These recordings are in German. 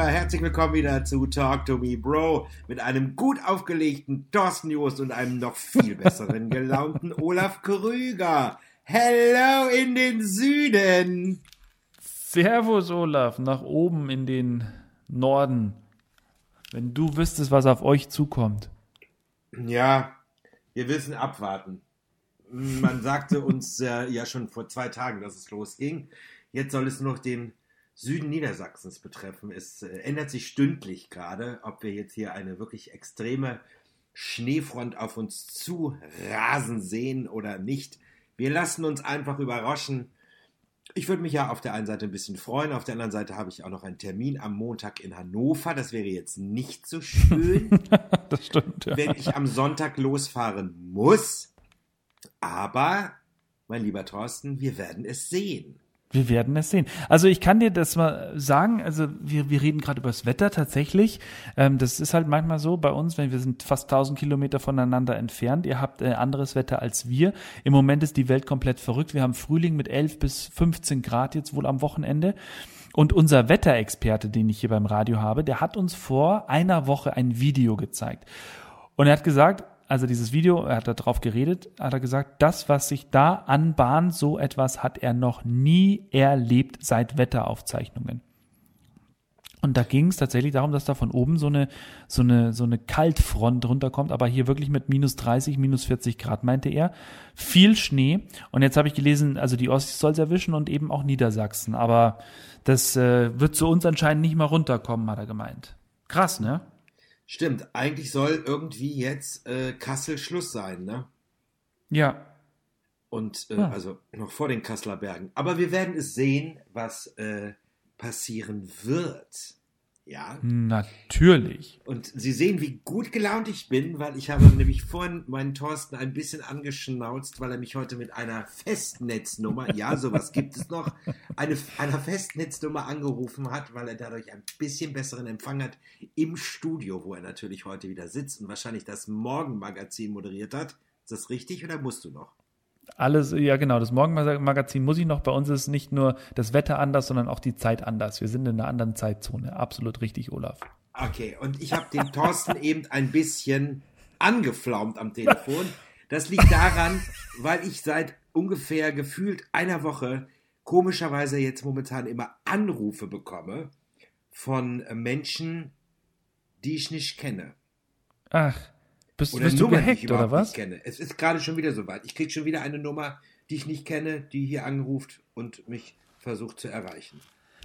Zuhörer, herzlich willkommen wieder zu Talk to Me Bro mit einem gut aufgelegten Thorsten Jost und einem noch viel besseren gelaunten Olaf Krüger. Hello in den Süden. Servus Olaf, nach oben in den Norden. Wenn du wüsstest, was auf euch zukommt. Ja, wir wissen abwarten. Man sagte uns äh, ja schon vor zwei Tagen, dass es losging. Jetzt soll es noch den Süden Niedersachsens betreffen. Es äh, ändert sich stündlich gerade, ob wir jetzt hier eine wirklich extreme Schneefront auf uns zu rasen sehen oder nicht. Wir lassen uns einfach überraschen. Ich würde mich ja auf der einen Seite ein bisschen freuen, auf der anderen Seite habe ich auch noch einen Termin am Montag in Hannover. Das wäre jetzt nicht so schön, das stimmt, ja. wenn ich am Sonntag losfahren muss. Aber, mein lieber Thorsten, wir werden es sehen. Wir werden es sehen. Also ich kann dir das mal sagen, also wir, wir reden gerade über das Wetter tatsächlich. Ähm, das ist halt manchmal so bei uns, wenn wir sind fast 1000 Kilometer voneinander entfernt. Ihr habt äh, anderes Wetter als wir. Im Moment ist die Welt komplett verrückt. Wir haben Frühling mit 11 bis 15 Grad jetzt wohl am Wochenende. Und unser Wetterexperte, den ich hier beim Radio habe, der hat uns vor einer Woche ein Video gezeigt. Und er hat gesagt, also dieses Video, er hat darauf geredet, hat er gesagt, das, was sich da anbahnt, so etwas hat er noch nie erlebt seit Wetteraufzeichnungen. Und da ging es tatsächlich darum, dass da von oben so eine, so eine, so eine Kaltfront runterkommt, aber hier wirklich mit minus 30, minus 40 Grad, meinte er. Viel Schnee. Und jetzt habe ich gelesen, also die Ossis soll es erwischen und eben auch Niedersachsen. Aber das äh, wird zu uns anscheinend nicht mal runterkommen, hat er gemeint. Krass, ne? Stimmt, eigentlich soll irgendwie jetzt äh, Kassel Schluss sein, ne? Ja. Und äh, ja. also noch vor den Kasseler Bergen. Aber wir werden es sehen, was äh, passieren wird. Ja. Natürlich. Und Sie sehen, wie gut gelaunt ich bin, weil ich habe nämlich vorhin meinen Thorsten ein bisschen angeschnauzt, weil er mich heute mit einer Festnetznummer, ja, sowas gibt es noch, eine, einer Festnetznummer angerufen hat, weil er dadurch ein bisschen besseren Empfang hat im Studio, wo er natürlich heute wieder sitzt und wahrscheinlich das Morgenmagazin moderiert hat. Ist das richtig oder musst du noch? Alles, ja genau, das Morgenmagazin muss ich noch. Bei uns ist nicht nur das Wetter anders, sondern auch die Zeit anders. Wir sind in einer anderen Zeitzone. Absolut richtig, Olaf. Okay, und ich habe den Thorsten eben ein bisschen angeflaumt am Telefon. Das liegt daran, weil ich seit ungefähr gefühlt einer Woche komischerweise jetzt momentan immer Anrufe bekomme von Menschen, die ich nicht kenne. Ach. Bist, oder bist Nummern, du gehackt, die ich oder was? Nicht kenne. Es ist gerade schon wieder soweit. Ich kriege schon wieder eine Nummer, die ich nicht kenne, die hier anruft und mich versucht zu erreichen.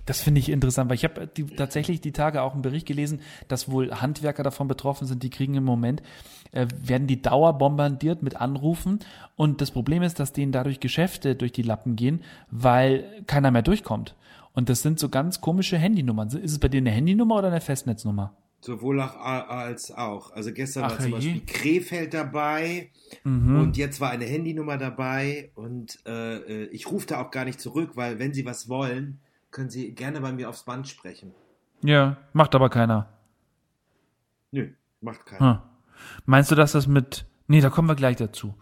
Das finde ich interessant, weil ich habe die, tatsächlich die Tage auch einen Bericht gelesen, dass wohl Handwerker davon betroffen sind, die kriegen im Moment, äh, werden die Dauer bombardiert mit Anrufen und das Problem ist, dass denen dadurch Geschäfte durch die Lappen gehen, weil keiner mehr durchkommt. Und das sind so ganz komische Handynummern. Ist es bei dir eine Handynummer oder eine Festnetznummer? Sowohl auch als auch. Also gestern Ach, war zum je. Beispiel Krefeld dabei mhm. und jetzt war eine Handynummer dabei und äh, ich rufe da auch gar nicht zurück, weil wenn Sie was wollen, können Sie gerne bei mir aufs Band sprechen. Ja, macht aber keiner. Nö, macht keiner. Hm. Meinst du, dass das mit. Nee, da kommen wir gleich dazu.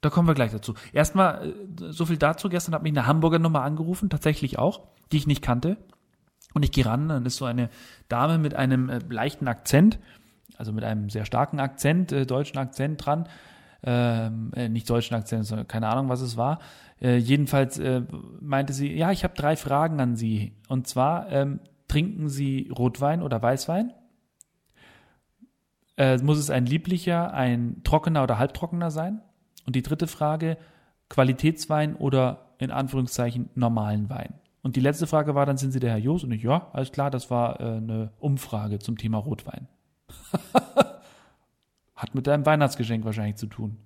Da kommen wir gleich dazu. Erstmal, äh, so viel dazu. Gestern hat mich eine Hamburger Nummer angerufen, tatsächlich auch, die ich nicht kannte. Und ich gehe ran, dann ist so eine Dame mit einem äh, leichten Akzent, also mit einem sehr starken Akzent, äh, deutschen Akzent dran. Ähm, äh, nicht deutschen Akzent, sondern keine Ahnung, was es war. Äh, jedenfalls äh, meinte sie, ja, ich habe drei Fragen an Sie. Und zwar, ähm, trinken Sie Rotwein oder Weißwein? Äh, muss es ein lieblicher, ein trockener oder halbtrockener sein? Und die dritte Frage, Qualitätswein oder in Anführungszeichen normalen Wein? Und die letzte Frage war dann, sind Sie der Herr Joos? Und ich, ja, alles klar, das war äh, eine Umfrage zum Thema Rotwein. Hat mit deinem Weihnachtsgeschenk wahrscheinlich zu tun.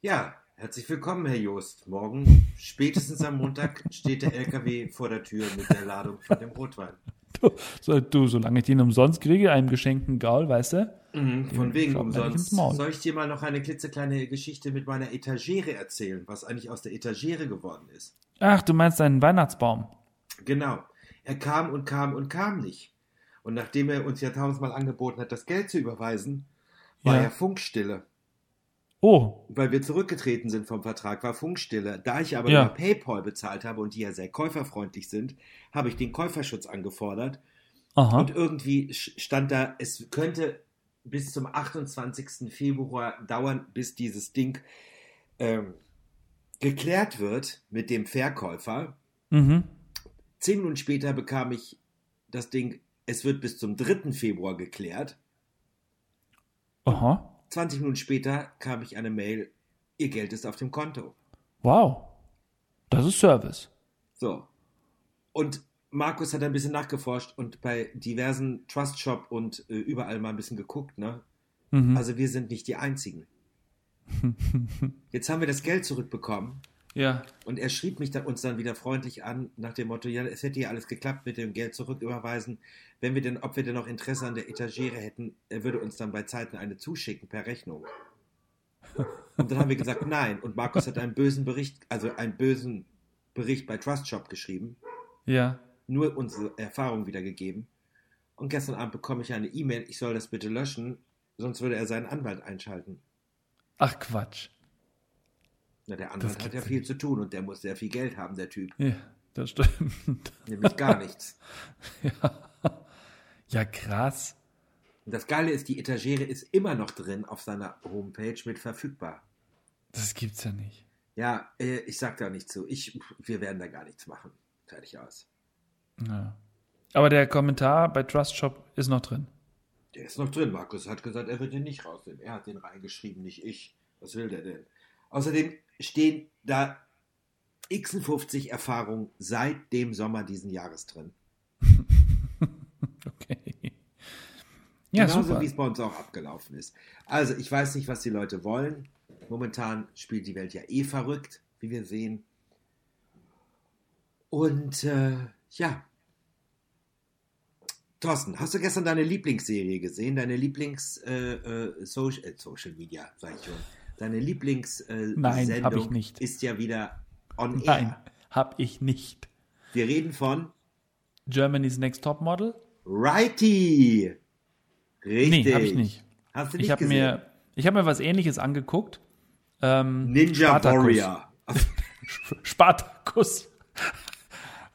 Ja, herzlich willkommen, Herr Joost. Morgen, spätestens am Montag, steht der LKW vor der Tür mit der Ladung von dem Rotwein. Du, so, du solange ich den umsonst kriege, einem geschenkten Gaul, weißt du? Mhm, von wegen umsonst. Soll ich dir mal noch eine klitzekleine Geschichte mit meiner Etagere erzählen, was eigentlich aus der Etagere geworden ist? Ach, du meinst einen Weihnachtsbaum. Genau. Er kam und kam und kam nicht. Und nachdem er uns ja tausendmal angeboten hat, das Geld zu überweisen, war ja. er Funkstille. Oh, weil wir zurückgetreten sind vom Vertrag, war Funkstille. Da ich aber Ja. über PayPal bezahlt habe und die ja sehr käuferfreundlich sind, habe ich den Käuferschutz angefordert. aha. Und irgendwie stand da, es könnte bis zum 28. Februar dauern, bis dieses Ding ähm, geklärt wird mit dem Verkäufer. Mhm. Zehn Minuten später bekam ich das Ding, es wird bis zum 3. Februar geklärt. Aha. 20 Minuten später kam ich eine Mail, ihr Geld ist auf dem Konto. Wow. Das ist Service. So. Und Markus hat ein bisschen nachgeforscht und bei diversen Trust Shop und äh, überall mal ein bisschen geguckt, ne? Mhm. Also wir sind nicht die Einzigen. Jetzt haben wir das Geld zurückbekommen ja. und er schrieb mich dann, uns dann wieder freundlich an nach dem Motto, ja, es hätte ja alles geklappt mit dem Geld zurücküberweisen. Wenn wir denn, ob wir denn noch Interesse an der Etagere hätten, er würde uns dann bei Zeiten eine zuschicken per Rechnung. Und dann haben wir gesagt, nein. Und Markus hat einen bösen Bericht, also einen bösen Bericht bei Trust Shop geschrieben, Ja. nur unsere Erfahrung wiedergegeben. Und gestern Abend bekomme ich eine E-Mail, ich soll das bitte löschen, sonst würde er seinen Anwalt einschalten. Ach Quatsch. Na, der Anwalt hat ja ja viel zu tun und der muss sehr viel Geld haben, der Typ. Ja, das stimmt. Nämlich gar nichts. Ja, krass. Und das Geile ist, die Etagere ist immer noch drin auf seiner Homepage mit verfügbar. Das gibt's ja nicht. Ja, äh, ich sag da nicht zu. Ich, wir werden da gar nichts machen. Fertig aus. Ja. Aber der Kommentar bei Trust Shop ist noch drin. Der ist noch drin. Markus hat gesagt, er wird den nicht rausnehmen. Er hat den reingeschrieben, nicht ich. Was will der denn? Außerdem stehen da x50 Erfahrungen seit dem Sommer diesen Jahres drin. Okay. Ja, Genauso super. wie es bei uns auch abgelaufen ist. Also, ich weiß nicht, was die Leute wollen. Momentan spielt die Welt ja eh verrückt, wie wir sehen. Und äh, ja. Thorsten, hast du gestern deine Lieblingsserie gesehen? Deine Lieblings äh, äh, äh, Social Media, sag ich schon. Deine Lieblings äh, Nein, Sendung hab ich nicht. ist ja wieder on Nein, air. hab ich nicht. Wir reden von Germany's Next Top Model? Righty. Richtig. Nee, hab ich nicht. Hast du nicht Ich habe gesehen? mir, ich hab mir was ähnliches angeguckt. Ähm, Ninja Spartacus. Warrior. Spartacus.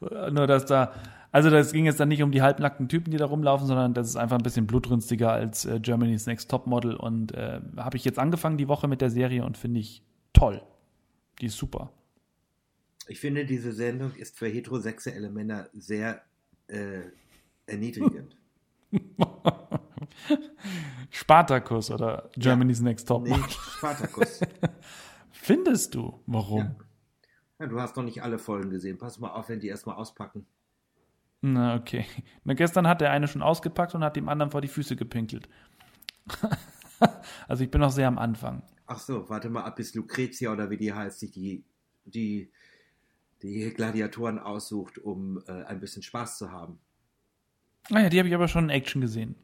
Nur, dass da, also das ging jetzt dann nicht um die halbnackten Typen, die da rumlaufen, sondern das ist einfach ein bisschen blutrünstiger als äh, Germany's Next Top Model. Und äh, habe ich jetzt angefangen die Woche mit der Serie und finde ich toll. Die ist super. Ich finde, diese Sendung ist für heterosexuelle Männer sehr äh, erniedrigend. Spartacus oder Germany's Next Top Nee, Model. Spartacus. Findest du? Warum? Ja, du hast noch nicht alle Folgen gesehen. Pass mal auf, wenn die erstmal auspacken. Na, okay. Na, gestern hat der eine schon ausgepackt und hat dem anderen vor die Füße gepinkelt. also ich bin noch sehr am Anfang. Ach so, warte mal ab, bis Lucretia oder wie die heißt, sich die, die, die Gladiatoren aussucht, um äh, ein bisschen Spaß zu haben. Naja, Ah die habe ich aber schon in Action gesehen.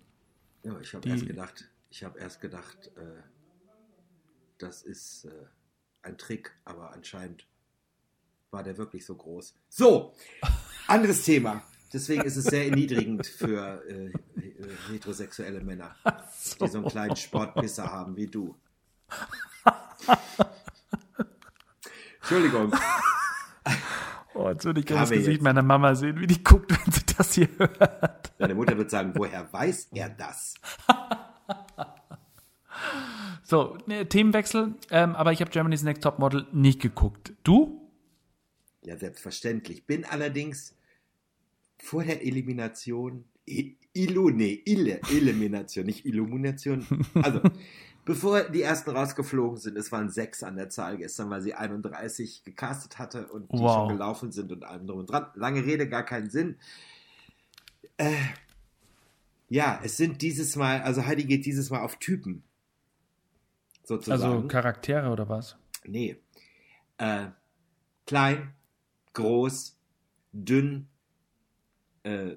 Ja, ich habe erst gedacht, ich habe erst gedacht, äh, das ist äh, ein Trick, aber anscheinend war der wirklich so groß. So, anderes Thema. Deswegen ist es sehr erniedrigend für äh, äh, heterosexuelle Männer, die so einen kleinen Sportpisser haben wie du. Entschuldigung. Oh, jetzt würde ich gerne das Gesicht jetzt. meiner Mama sehen, wie die guckt, wenn sie das hier hört. Deine Mutter wird sagen, woher weiß er das? So, ne, Themenwechsel. Ähm, aber ich habe Germany's Next Top Model nicht geguckt. Du? Ja, selbstverständlich. Bin allerdings vor der Elimination, I- nee, Ille, Elimination, nicht Illumination. Also, bevor die ersten rausgeflogen sind, es waren sechs an der Zahl gestern, weil sie 31 gecastet hatte und die Wow. schon gelaufen sind und allem drum und dran. Lange Rede, gar keinen Sinn. Äh, ja, es sind dieses Mal, also Heidi geht dieses Mal auf Typen. Sozusagen. Also Charaktere oder was? Nee. Äh, klein, groß, dünn, äh,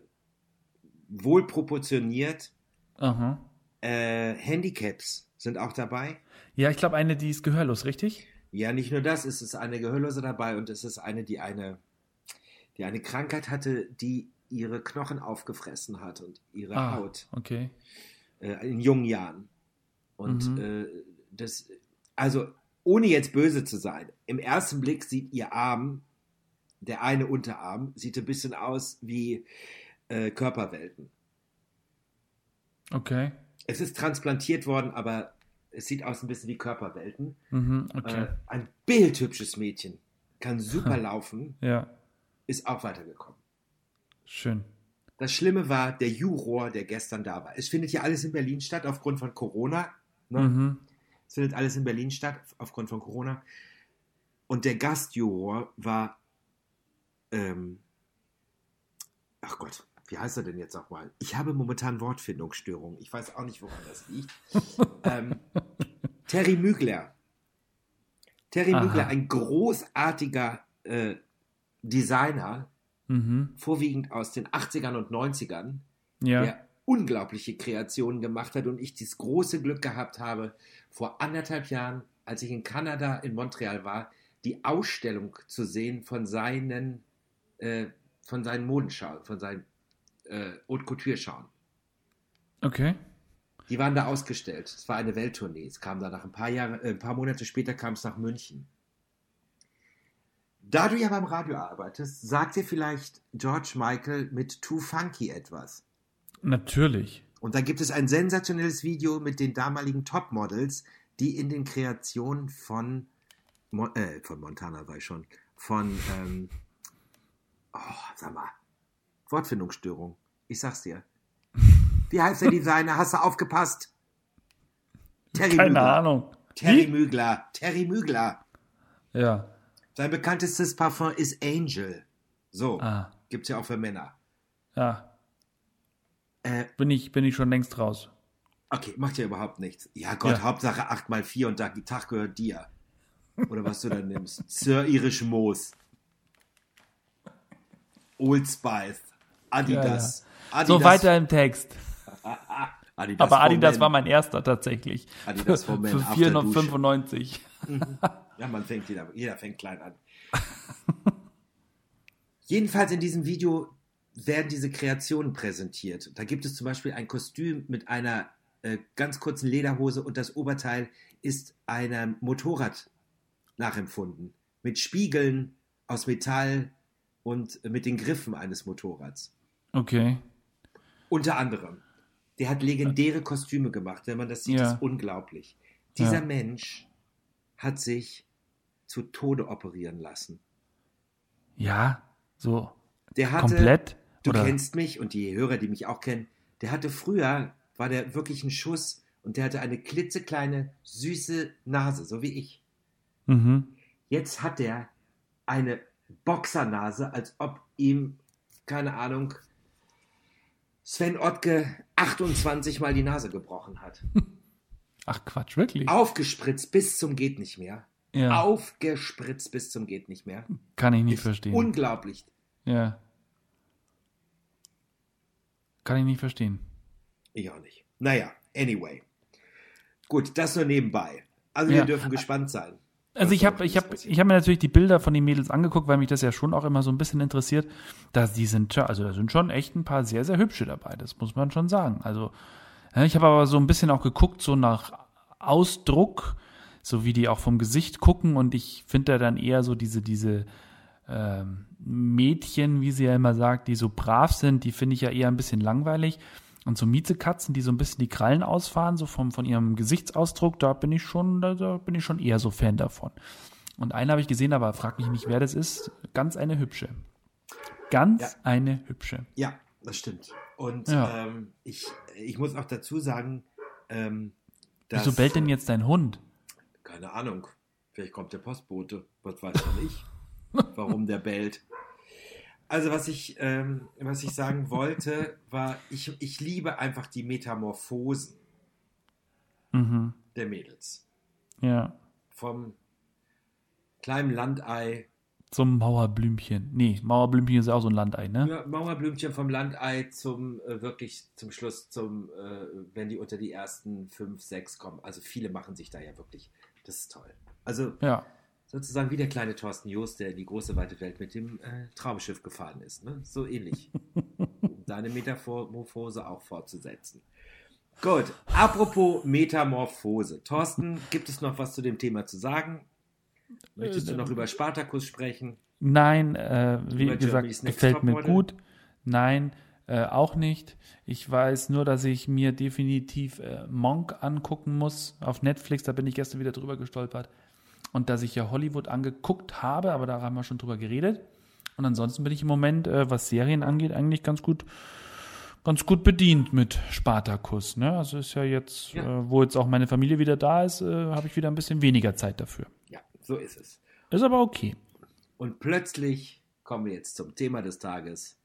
wohl proportioniert. Aha. Äh, Handicaps sind auch dabei. Ja, ich glaube, eine, die ist gehörlos, richtig? Ja, nicht nur das, es ist eine Gehörlose dabei und es ist eine, die eine, die eine Krankheit hatte, die ihre Knochen aufgefressen hat und ihre Ah, Haut okay. äh, in jungen Jahren. Und Mhm. äh, das also ohne jetzt böse zu sein, im ersten Blick sieht ihr Arm, der eine Unterarm, sieht ein bisschen aus wie äh, Körperwelten. Okay. Es ist transplantiert worden, aber es sieht aus ein bisschen wie Körperwelten. Mhm, okay. Äh, ein bildhübsches Mädchen, kann super laufen, ja, ist auch weitergekommen. schön. Das Schlimme war der Juror, der gestern da war. Es findet ja alles in Berlin statt aufgrund von Corona. Ne? Mhm. Es findet alles in Berlin statt aufgrund von Corona. Und der Gastjuror war, ähm, ach Gott, wie heißt er denn jetzt nochmal? Ich habe momentan Wortfindungsstörungen. Ich weiß auch nicht, woran das liegt. ähm, Terry Mügler. Terry Aha. Mügler, ein großartiger äh, Designer, Mhm. vorwiegend aus den 80ern und 90ern, Ja. der unglaubliche Kreationen gemacht hat und ich das große Glück gehabt habe, vor anderthalb Jahren, als ich in Kanada, in Montreal war, die Ausstellung zu sehen von seinen, äh, von seinen Modenschauen, von seinen äh, Haute Couture-Schauen. Okay. Die waren da ausgestellt. Es war eine Welttournee. Es kam da nach ein paar Jahre, äh, ein paar Monate später kam es nach München. Da du ja beim Radio arbeitest, sagt dir vielleicht George Michael mit Too Funky etwas. Natürlich. Und da gibt es ein sensationelles Video mit den damaligen Topmodels, die in den Kreationen von, Mon äh, von Montana war ich schon, von, ähm, oh, sag mal, Wortfindungsstörung. Ich sag's dir. Wie heißt der Designer? Hast du aufgepasst? Terry Keine Mügler. Ahnung. Terry Wie? Mügler. Terry Mügler. Ja. Sein bekanntestes Parfum ist Angel. So, Ah. gibt's ja auch für Männer. Ja. Äh, Bin ich, bin ich schon längst raus. Okay, macht ja überhaupt nichts. Ja Gott, Ja. Hauptsache 8 mal 4 und der Tag gehört dir. Oder was du dann nimmst. Sir Irish Moos. Old Spice. Adidas. Adidas. So weiter im Text. Adidas Aber Adidas war mein erster tatsächlich. Adidas for Men für after 495. Ja, man fängt jeder, jeder fängt klein an. Jedenfalls in diesem Video werden diese Kreationen präsentiert. Da gibt es zum Beispiel ein Kostüm mit einer äh, ganz kurzen Lederhose und das Oberteil ist einem Motorrad nachempfunden. Mit Spiegeln aus Metall und mit den Griffen eines Motorrads. Okay. Unter anderem. Der hat legendäre Kostüme gemacht. Wenn man das sieht, Ja. ist unglaublich. Dieser Ja. Mensch hat sich zu Tode operieren lassen. Ja, so Der hatte, komplett. du oder? kennst mich und die Hörer, die mich auch kennen, der hatte früher, war der wirklich ein Schuss und der hatte eine klitzekleine, süße Nase, so wie ich. Mhm. Jetzt hat er eine Boxernase, als ob ihm, keine Ahnung, Sven Ottke 28 Mal die Nase gebrochen hat. Ach Quatsch, wirklich? Aufgespritzt bis zum geht nicht mehr. ja, Aufgespritzt bis zum geht nicht mehr. kann ich nicht Ist verstehen. Unglaublich. ja. Kann ich nicht verstehen. Ich auch nicht. Naja, anyway. Gut, das nur nebenbei. Also Ja. wir dürfen gespannt sein. Also ich da habe ich hab, ich hab mir natürlich die Bilder von den Mädels angeguckt, weil mich das ja schon auch immer so ein bisschen interessiert. Da die sind also da sind schon echt ein paar sehr sehr hübsche dabei. Das muss man schon sagen. Also ich habe aber so ein bisschen auch geguckt so nach Ausdruck, so wie die auch vom Gesicht gucken und ich finde da dann eher so diese diese ähm, Mädchen, wie sie ja immer sagt, die so brav sind, die finde ich ja eher ein bisschen langweilig. Und so Miezekatzen, die so ein bisschen die Krallen ausfahren, so vom, von ihrem Gesichtsausdruck, da bin ich schon, da, da bin ich schon eher so Fan davon. Und eine habe ich gesehen, aber frag mich nicht, wer das ist. Ganz eine hübsche. Ganz Ja. eine hübsche. Ja, das stimmt. Und Ja. ähm, ich, ich muss auch dazu sagen, ähm, dass, Wieso bellt denn jetzt dein Hund? Keine Ahnung. Vielleicht kommt der Postbote. Was weiß ich warum der bellt. Also was ich, ähm, was ich sagen wollte, war, ich, ich liebe einfach die Metamorphosen Mhm. der Mädels. Ja. Vom kleinen Landei Zum Mauerblümchen. Nee, Mauerblümchen ist auch so ein Landei, ne? Ja, Mauerblümchen vom Landei zum äh, wirklich zum Schluss, zum, äh, wenn die unter die ersten fünf, sechs kommen. Also viele machen sich da ja wirklich. Das ist toll. Also Ja. Sozusagen wie der kleine Thorsten Jost, der in die große weite Welt mit dem äh, Traumschiff gefahren ist. Ne? So ähnlich. um deine Metamorphose auch fortzusetzen. Gut, apropos Metamorphose. Thorsten, gibt es noch was zu dem Thema zu sagen? Möchtest du noch über Spartacus sprechen? Nein, äh, wie Über gesagt, gefällt mir gut. Nein, äh, auch nicht. Ich weiß nur, dass ich mir definitiv äh, Monk angucken muss auf Netflix. Da bin ich gestern wieder drüber gestolpert. Und dass ich ja Hollywood angeguckt habe, aber da haben wir schon drüber geredet. Und ansonsten bin ich im Moment, äh, was Serien angeht, eigentlich ganz gut, ganz gut bedient mit Spartacus. Ne? Also ist ja jetzt, Ja. Äh, wo jetzt auch meine Familie wieder da ist, äh, habe ich wieder ein bisschen weniger Zeit dafür. Ja, so ist es. Ist aber okay. Und plötzlich kommen wir jetzt zum Thema des Tages.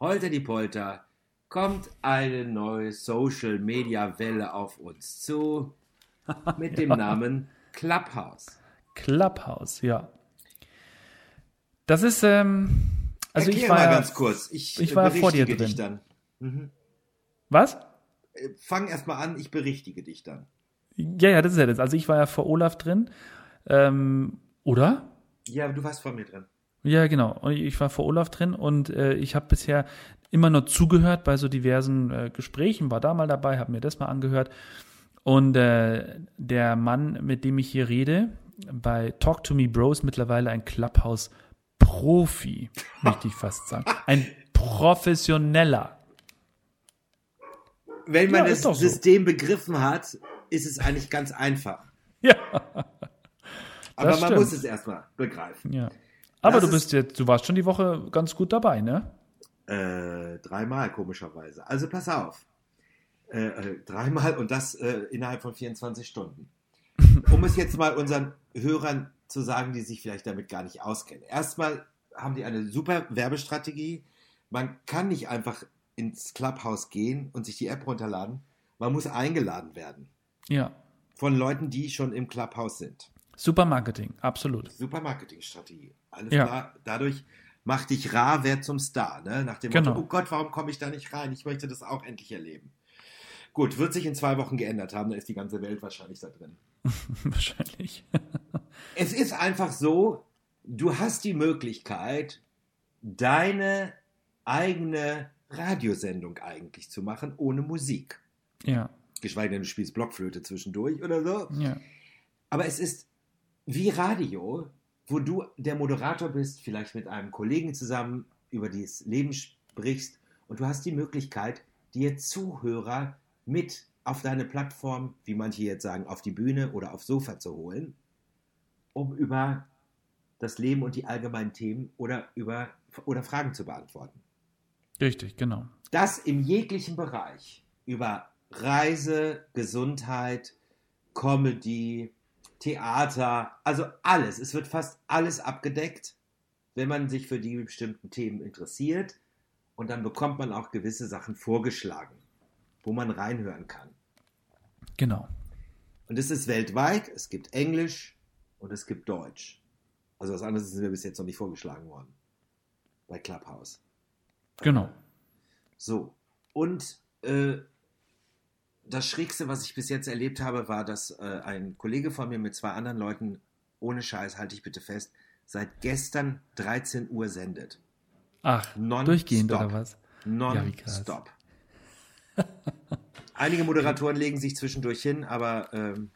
Holter die Polter, kommt eine neue Social Media Welle auf uns zu mit dem Namen Clubhouse. Clubhouse, ja. Das ist, ähm, also Erklär ich war mal ja, ganz kurz. Ich, ich äh, war ja vor dir berichtige dich drin. dann. was? Äh, Fang erst mal an, ich berichtige dich dann. Ja, ja, das ist ja das. Also ich war ja vor Olaf drin, ähm, oder? Ja, du warst vor mir drin. Ja, genau. Ich war vor Olaf drin und äh, ich habe bisher immer nur zugehört bei so diversen äh, Gesprächen, war da mal dabei, habe mir das mal angehört. Und äh, der Mann, mit dem ich hier rede, bei Talk to Me Bros mittlerweile ein Clubhouse-Profi, möchte ich fast sagen. Ein professioneller. Wenn man Ja, das so. System begriffen hat, ist es eigentlich ganz einfach. Ja. Aber man stimmt. muss es erstmal begreifen. ja. Aber Das du ist- bist jetzt, du warst schon die Woche ganz gut dabei, ne? Äh, dreimal komischerweise. Also pass auf. Äh, äh, dreimal und das äh, innerhalb von 24 Stunden. Um es jetzt mal unseren Hörern zu sagen, die sich vielleicht damit gar nicht auskennen. Erstmal haben die eine super Werbestrategie. Man kann nicht einfach ins Clubhouse gehen und sich die App runterladen. Man muss eingeladen werden Ja. von Leuten, die schon im Clubhouse sind. Super Marketing, absolut. Super Marketingstrategie. Alles Ja. klar. Dadurch macht dich rar, wer zum Star. Ne? Nach dem Genau. Motto, oh Gott, warum komme ich da nicht rein? Ich möchte das auch endlich erleben. Gut, wird sich in zwei Wochen geändert haben, da ist die ganze Welt wahrscheinlich da drin. Wahrscheinlich. Es ist einfach so, du hast die Möglichkeit, deine eigene Radiosendung eigentlich zu machen, ohne Musik. ja, Geschweige denn, du spielst Blockflöte zwischendurch oder so. ja. Aber es ist wie Radio, wo du der Moderator bist, vielleicht mit einem Kollegen zusammen über das Leben sprichst und du hast die Möglichkeit, dir Zuhörer mit auf deine Plattform, wie manche jetzt sagen, auf die Bühne oder aufs Sofa zu holen, um über das Leben und die allgemeinen Themen oder über oder Fragen zu beantworten. Richtig, genau. Das im jeglichen Bereich über Reise, Gesundheit, Comedy, Theater, also alles. Es wird fast alles abgedeckt, wenn man sich für die bestimmten Themen interessiert. Und dann bekommt man auch gewisse Sachen vorgeschlagen, wo man reinhören kann. Genau. Und es ist weltweit. Es gibt Englisch und es gibt Deutsch. Also was anderes ist mir bis jetzt noch nicht vorgeschlagen worden. Bei Clubhouse. Genau. So, und äh, das Schrägste, was ich bis jetzt erlebt habe, war, dass äh, ein Kollege von mir mit zwei anderen Leuten, ohne Scheiß, halte ich bitte fest, seit gestern 13 Uhr sendet. Ach, Non durchgehend stop. oder was? Ja. Non-stop. Einige Moderatoren legen sich zwischendurch hin, aber ähm,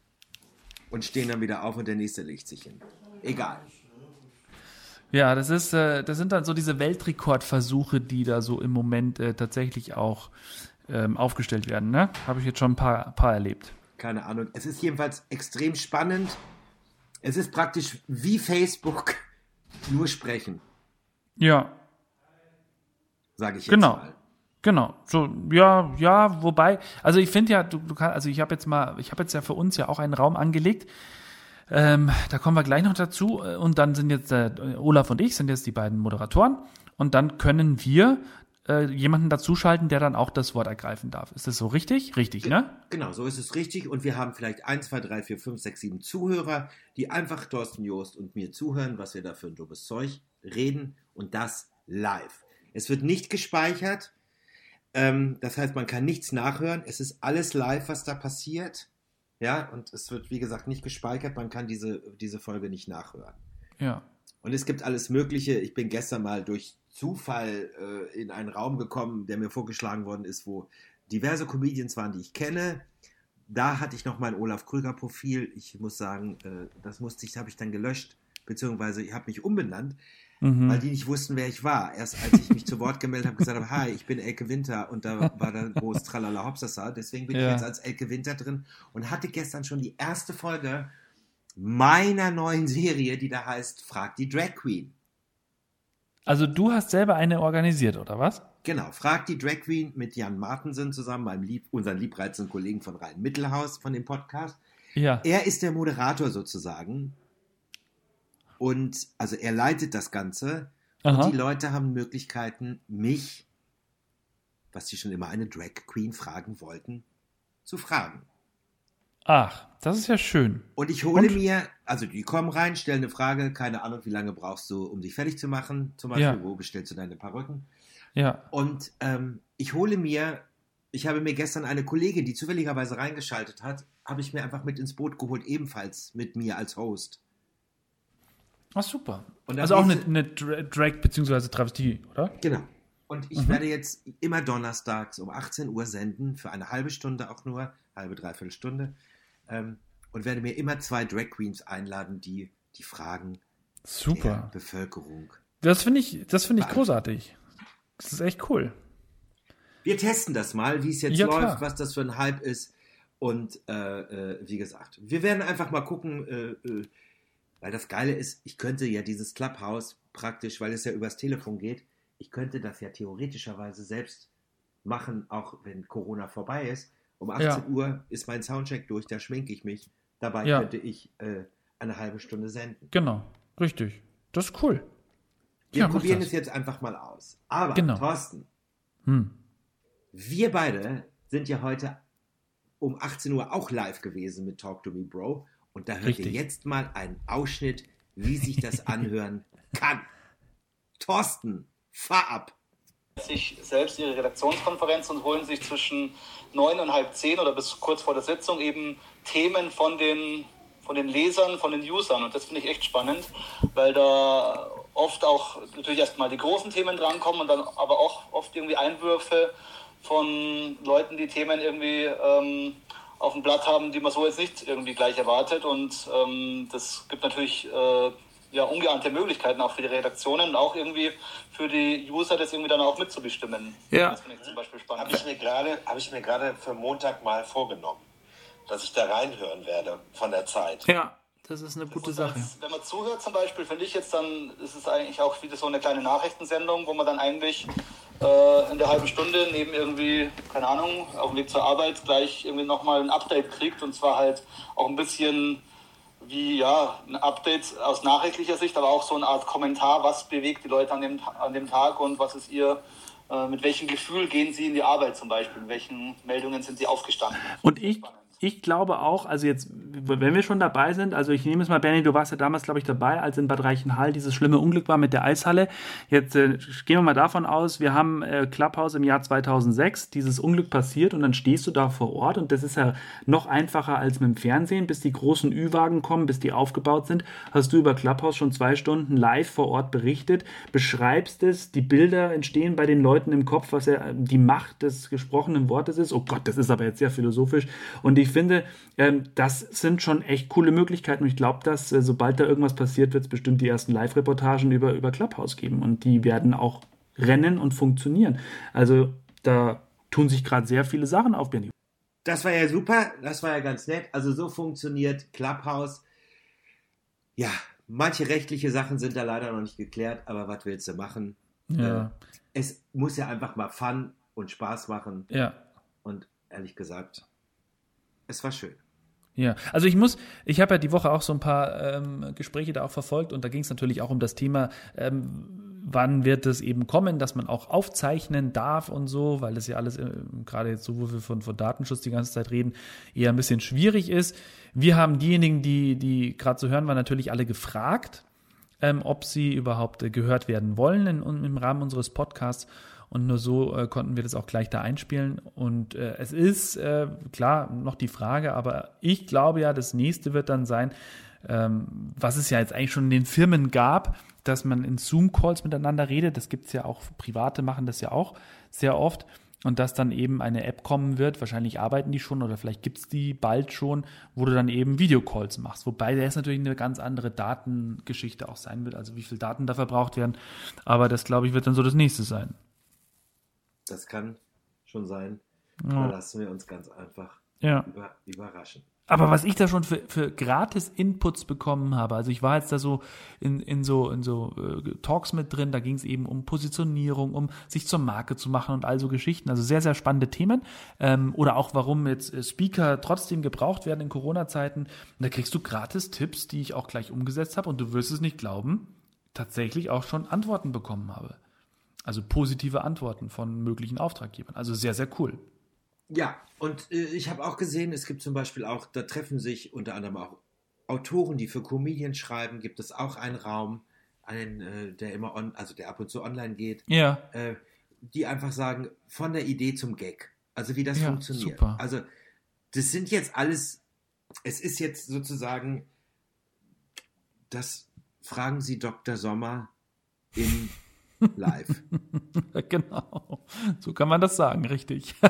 und stehen dann wieder auf und der nächste legt sich hin. Egal. Ja, das ist, äh, das sind dann so diese Weltrekordversuche, die da so im Moment äh, tatsächlich auch ähm, aufgestellt werden, ne? Habe ich jetzt schon ein paar, paar erlebt. Keine Ahnung. Es ist jedenfalls extrem spannend. Es ist praktisch wie Facebook, nur sprechen, Ja, sage ich jetzt Genau. mal. Genau, so ja, ja, wobei, also ich finde ja, du, du kannst, also ich habe jetzt mal, ich habe jetzt ja für uns ja auch einen Raum angelegt. Ähm, da kommen wir gleich noch dazu. äh, Und dann sind jetzt äh, Olaf und ich sind jetzt die beiden Moderatoren und dann können wir äh, jemanden dazuschalten, der dann auch das Wort ergreifen darf. Ist das so richtig? Richtig, ne? Genau, so ist es richtig. Und wir haben vielleicht 1, 2, 3, 4, 5, 6, 7 Zuhörer, die einfach Thorsten Joost und mir zuhören, was wir da für ein dummes Zeug reden und das live. Es wird nicht gespeichert. Ähm, das heißt, man kann nichts nachhören. Es ist alles live, was da passiert. Ja, und es wird, wie gesagt, nicht gespeichert. Man kann diese, diese Folge nicht nachhören. Ja. Und es gibt alles Mögliche. Ich bin gestern mal durch Zufall äh, in einen Raum gekommen, der mir vorgeschlagen worden ist, wo diverse Comedians waren, die ich kenne. Da hatte ich noch mein Olaf Krüger Profil. Ich muss sagen, äh, das musste ich, habe ich dann gelöscht, beziehungsweise ich habe mich umbenannt, mhm. weil die nicht wussten, wer ich war. Erst als ich mich zu Wort gemeldet habe, gesagt habe, hi, ich bin Elke Winter und da war dann groß Tralala Hopsasa. Deswegen bin ja. ich jetzt als Elke Winter drin und hatte gestern schon die erste Folge meiner neuen Serie, die da heißt Frag die Drag Queen. Also du hast selber eine organisiert, oder was? Genau, Frag die Drag Queen mit Jan Martensen zusammen, meinem Lieb, unseren liebreizenden Kollegen von Rhein-Mittelhaus von dem Podcast. Ja. Er ist der Moderator sozusagen. Und also er leitet das Ganze. Aha. Und die Leute haben Möglichkeiten, mich, was sie schon immer eine Drag Queen fragen wollten, zu fragen. Ach, das ist ja schön. Und ich hole Und? mir, also die kommen rein, stellen eine Frage, keine Ahnung, wie lange brauchst du, um dich fertig zu machen? Zum Beispiel, ja. wo bestellst du deine Perücken? Ja. Und ähm, ich hole mir, ich habe mir gestern eine Kollegin, die zufälligerweise reingeschaltet hat, habe ich mir einfach mit ins Boot geholt, ebenfalls mit mir als Host. Ach, super. also auch eine, eine Drag- bzw. Travestie, oder? Genau. Und ich mhm. werde jetzt immer donnerstags um 18 Uhr senden, für eine halbe Stunde auch nur, halbe, dreiviertel Stunde ähm, und werde mir immer zwei Drag Queens einladen, die die Fragen Super. der Bevölkerung. Das finde ich, das finde ich großartig. Das ist echt cool. Wir testen das mal, wie es jetzt ja, läuft, klar. was das für ein Hype ist. Und äh, äh, wie gesagt, wir werden einfach mal gucken, äh, äh, weil das Geile ist, ich könnte ja dieses Clubhouse praktisch, weil es ja übers Telefon geht, ich könnte das ja theoretischerweise selbst machen, auch wenn Corona vorbei ist. Um 18 ja. Uhr ist mein Soundcheck durch, da schminke ich mich. Dabei ja. könnte ich äh, eine halbe Stunde senden. Genau, richtig. Das ist cool. Wir ja, probieren es jetzt einfach mal aus. Aber, genau. Thorsten, hm. wir beide sind ja heute um 18 Uhr auch live gewesen mit Talk to Me Bro. Und da hört Richtig. ihr jetzt mal einen Ausschnitt, wie sich das anhören kann. Thorsten, fahr ab sich selbst ihre Redaktionskonferenz und holen sich zwischen neun und halb zehn oder bis kurz vor der Sitzung eben Themen von den, von den Lesern, von den Usern. Und das finde ich echt spannend, weil da oft auch natürlich erstmal die großen Themen drankommen und dann aber auch oft irgendwie Einwürfe von Leuten, die Themen irgendwie ähm, auf dem Blatt haben, die man so jetzt nicht irgendwie gleich erwartet. Und ähm, das gibt natürlich äh, ja, ungeahnte Möglichkeiten auch für die Redaktionen und auch irgendwie für die User, das irgendwie dann auch mitzubestimmen. Ja. Das finde ich zum Beispiel spannend. Habe ich mir gerade, habe ich mir gerade für Montag mal vorgenommen, dass ich da reinhören werde von der Zeit. Ja. Das ist eine gute Sache. Wenn man zuhört zum Beispiel, finde ich jetzt dann, ist es eigentlich auch wieder so eine kleine Nachrichtensendung, wo man dann eigentlich äh, in der halben Stunde neben irgendwie, keine Ahnung, auf dem Weg zur Arbeit gleich irgendwie nochmal ein Update kriegt und zwar halt auch ein bisschen wie ja, ein Update aus nachrichtlicher Sicht, aber auch so eine Art Kommentar, was bewegt die Leute an dem, an dem Tag und was ist ihr, äh, mit welchem Gefühl gehen sie in die Arbeit zum Beispiel, mit welchen Meldungen sind sie aufgestanden. Und ich, ich glaube auch, also jetzt, wenn wir schon dabei sind, also ich nehme es mal, Benny, du warst ja damals, glaube ich, dabei, als in Bad Reichenhall dieses schlimme Unglück war mit der Eishalle. Jetzt äh, gehen wir mal davon aus, wir haben äh, Clubhouse im Jahr 2006, dieses Unglück passiert und dann stehst du da vor Ort und das ist ja noch einfacher als mit dem Fernsehen, bis die großen Ü-Wagen kommen, bis die aufgebaut sind, hast du über Clubhouse schon zwei Stunden live vor Ort berichtet, beschreibst es, die Bilder entstehen bei den Leuten im Kopf, was ja die Macht des gesprochenen Wortes ist. Oh Gott, das ist aber jetzt sehr philosophisch und die ich finde, ähm, das sind schon echt coole Möglichkeiten. Und ich glaube, dass äh, sobald da irgendwas passiert, wird es bestimmt die ersten Live-Reportagen über, über Clubhouse geben. Und die werden auch rennen und funktionieren. Also da tun sich gerade sehr viele Sachen auf, Benny. Das war ja super, das war ja ganz nett. Also so funktioniert Clubhouse. Ja, manche rechtliche Sachen sind da leider noch nicht geklärt, aber was willst du machen? Ja. Äh, es muss ja einfach mal Fun und Spaß machen. Ja. Und ehrlich gesagt, es war schön. Ja, also ich muss, ich habe ja die Woche auch so ein paar ähm, Gespräche da auch verfolgt und da ging es natürlich auch um das Thema, ähm, wann wird es eben kommen, dass man auch aufzeichnen darf und so, weil das ja alles, äh, gerade jetzt so, wo wir von, von Datenschutz die ganze Zeit reden, eher ein bisschen schwierig ist. Wir haben diejenigen, die, die gerade zu hören waren, natürlich alle gefragt, ähm, ob sie überhaupt äh, gehört werden wollen in, im Rahmen unseres Podcasts. Und nur so äh, konnten wir das auch gleich da einspielen. Und äh, es ist äh, klar noch die Frage, aber ich glaube ja, das nächste wird dann sein, ähm, was es ja jetzt eigentlich schon in den Firmen gab, dass man in Zoom-Calls miteinander redet. Das gibt es ja auch, Private machen das ja auch sehr oft. und dass dann eben eine App kommen wird, wahrscheinlich arbeiten die schon oder vielleicht gibt es die bald schon, wo du dann eben Videocalls machst. Wobei das natürlich eine ganz andere Datengeschichte auch sein wird, also wie viel Daten da verbraucht werden. Aber das, glaube ich, wird dann so das nächste sein. Das kann schon sein. Ja. Da lassen wir uns ganz einfach Ja. über, überraschen. Aber was ich da schon für, für gratis Inputs bekommen habe, also ich war jetzt da so in, in so, in so äh, Talks mit drin, da ging es eben um Positionierung, um sich zur Marke zu machen und all so Geschichten. Also sehr, sehr spannende Themen. Ähm, oder auch, warum jetzt äh, Speaker trotzdem gebraucht werden in Corona-Zeiten. Und da kriegst du gratis Tipps, die ich auch gleich umgesetzt habe und du wirst es nicht glauben, tatsächlich auch schon Antworten bekommen habe. Also positive Antworten von möglichen Auftraggebern. Also sehr, sehr cool. Ja, und äh, ich habe auch gesehen, es gibt zum Beispiel auch, da treffen sich unter anderem auch Autoren, die für Comedians schreiben, gibt es auch einen Raum, einen, äh, der immer on, also der ab und zu online geht, Ja, äh, die einfach sagen, von der Idee zum Gag. Also wie das Ja, funktioniert. super. Also das sind jetzt alles, es ist jetzt sozusagen, das fragen Sie Dr. Sommer in live. genau. So kann man das sagen, richtig.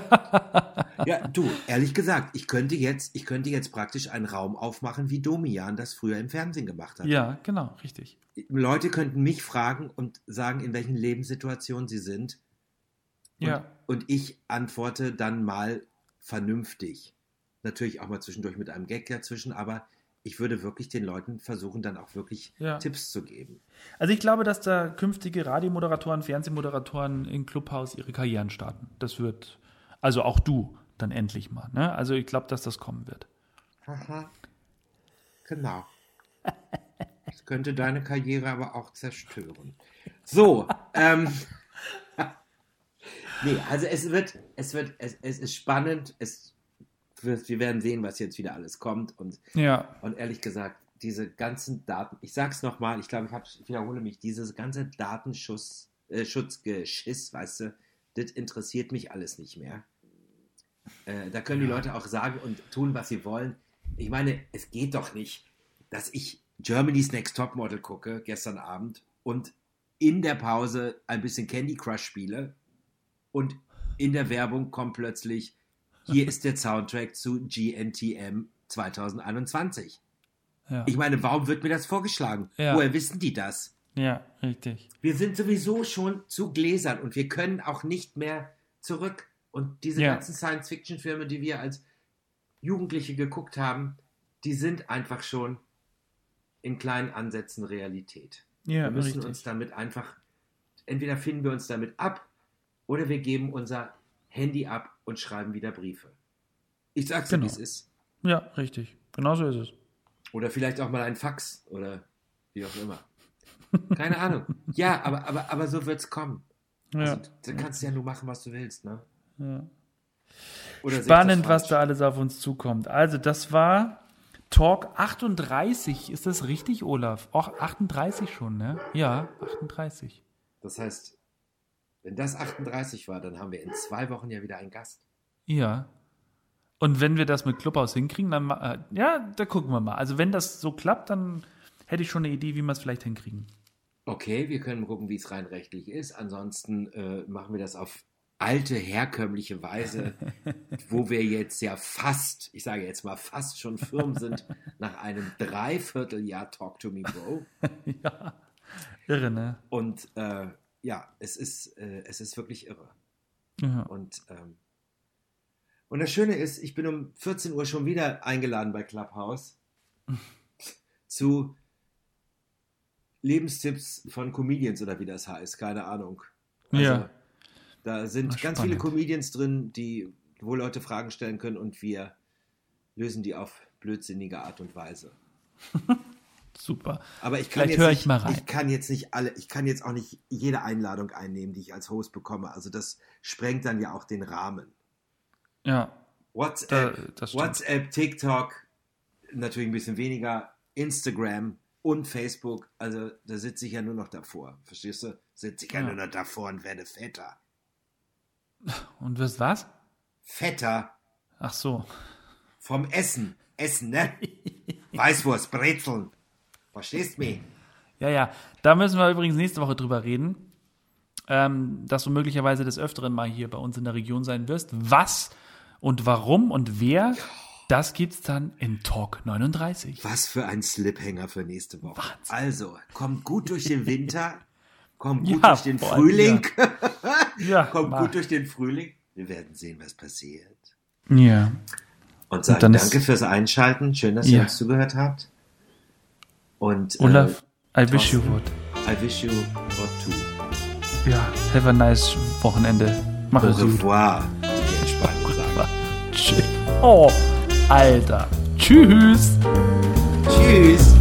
Ja, du, ehrlich gesagt, ich könnte jetzt, ich könnte jetzt praktisch einen Raum aufmachen, wie Domian das früher im Fernsehen gemacht hat. ja, genau, richtig. Leute könnten mich fragen und sagen, in welchen Lebenssituationen sie sind. Und, Ja. und ich antworte dann mal vernünftig. Natürlich auch mal zwischendurch mit einem Gag dazwischen, aber ich würde wirklich den Leuten versuchen, dann auch wirklich Ja. Tipps zu geben. Also ich glaube, dass da künftige Radiomoderatoren, Fernsehmoderatoren in Clubhouse ihre Karrieren starten. Das wird, also auch du dann endlich mal. Ne? Also ich glaube, dass das kommen wird. Haha. Genau. Das könnte deine Karriere aber auch zerstören. So, ähm. nee, also es wird, es wird, es, es ist spannend. Es, wir werden sehen, was jetzt wieder alles kommt. Und, Ja, und ehrlich gesagt, diese ganzen Daten, ich sag's nochmal, ich glaube, ich, hab, ich wiederhole mich, dieses ganze Datenschutz, äh, weißt du, das interessiert mich alles nicht mehr. Äh, da können die Leute auch sagen und tun, was sie wollen. Ich meine, es geht doch nicht, dass ich Germany's Next Topmodel gucke gestern Abend und in der Pause ein bisschen Candy Crush spiele und in der Werbung kommt plötzlich, hier ist der Soundtrack zu GNTM 2021. ja, Ich meine, warum wird mir das vorgeschlagen? Ja. Woher wissen die das? ja, richtig. Wir sind sowieso schon zu gläsern und wir können auch nicht mehr zurück. Und diese Ja. ganzen Science-Fiction-Filme, die wir als Jugendliche geguckt haben, die sind einfach schon in kleinen Ansätzen Realität. Ja, wir müssen richtig. uns damit einfach, entweder finden wir uns damit ab oder wir geben unser Handy ab und schreiben wieder Briefe. Ich sag's dir, Genau. wie es ist. Ja, richtig. Genau so ist es. Oder vielleicht auch mal ein Fax oder wie auch immer. Keine Ahnung. Ja, aber, aber, aber so wird's kommen. Ja. Also, da kannst du ja nur machen, was du willst, ne? Ja. Oder Spannend, was da alles auf uns zukommt. Also, das war Talk 38. Ist das richtig, Olaf? Auch 38 schon, ne? Ja, 38. Das heißt, wenn das 38 war, dann haben wir in zwei Wochen ja wieder einen Gast. Ja. Und wenn wir das mit Clubhaus hinkriegen, dann, äh, ja, da gucken wir mal. Also, wenn das so klappt, dann hätte ich schon eine Idee, wie wir es vielleicht hinkriegen. Okay, wir können gucken, wie es rein rechtlich ist. Ansonsten äh, machen wir das auf alte, herkömmliche Weise, wo wir jetzt ja fast, ich sage jetzt mal fast schon firm sind, nach einem Dreivierteljahr Talk to Me Bro. ja. Irre, ne? Und äh, ja, es ist, äh, es ist wirklich irre. Ja. Und, ähm, und das Schöne ist, ich bin um 14 Uhr schon wieder eingeladen bei Clubhouse zu Lebenstipps von Comedians oder wie das heißt, keine Ahnung. Also, Ja. Da sind Na, ganz viele. Comedians drin, die, wo Leute Fragen stellen können und wir lösen die auf blödsinnige Art und Weise. Super. Aber ich kann Vielleicht jetzt höre nicht, ich mal rein. Ich kann jetzt nicht alle, ich kann jetzt auch nicht jede Einladung einnehmen, die ich als Host bekomme. Also das sprengt dann ja auch den Rahmen. Ja. WhatsApp, Da-. WhatsApp, TikTok, natürlich ein bisschen weniger, Instagram und Facebook. Also da sitze ich ja nur noch davor. Verstehst du? Sitze ich ja, Ja. nur noch davor und werde fetter. Und wirst was? Fetter Ach so. vom Essen. Essen, ne? Weißwurst, Brezeln. Verstehst mich? Ja, ja. Da müssen wir übrigens nächste Woche drüber reden. ähm, dass du möglicherweise des Öfteren mal hier bei uns in der Region sein wirst. Was und warum und wer, das gibt's dann in Talk 39. Was für ein Sliphänger für nächste Woche. Also, kommt gut durch den Winter, kommt gut Ja, durch den Frühling, Ja, kommt gut durch den Frühling. Wir werden sehen, was passiert. Ja. Und sagen ist- danke fürs Einschalten. Schön, dass Ja. ihr uns zugehört habt. Und Olaf, I wish you Thorsten, would. I wish you what to. Ja, have a nice Wochenende. Mach Au es gut. revoir, in Spanien sagen. Tschüss. Oh, Alter. Tschüss. Tschüss.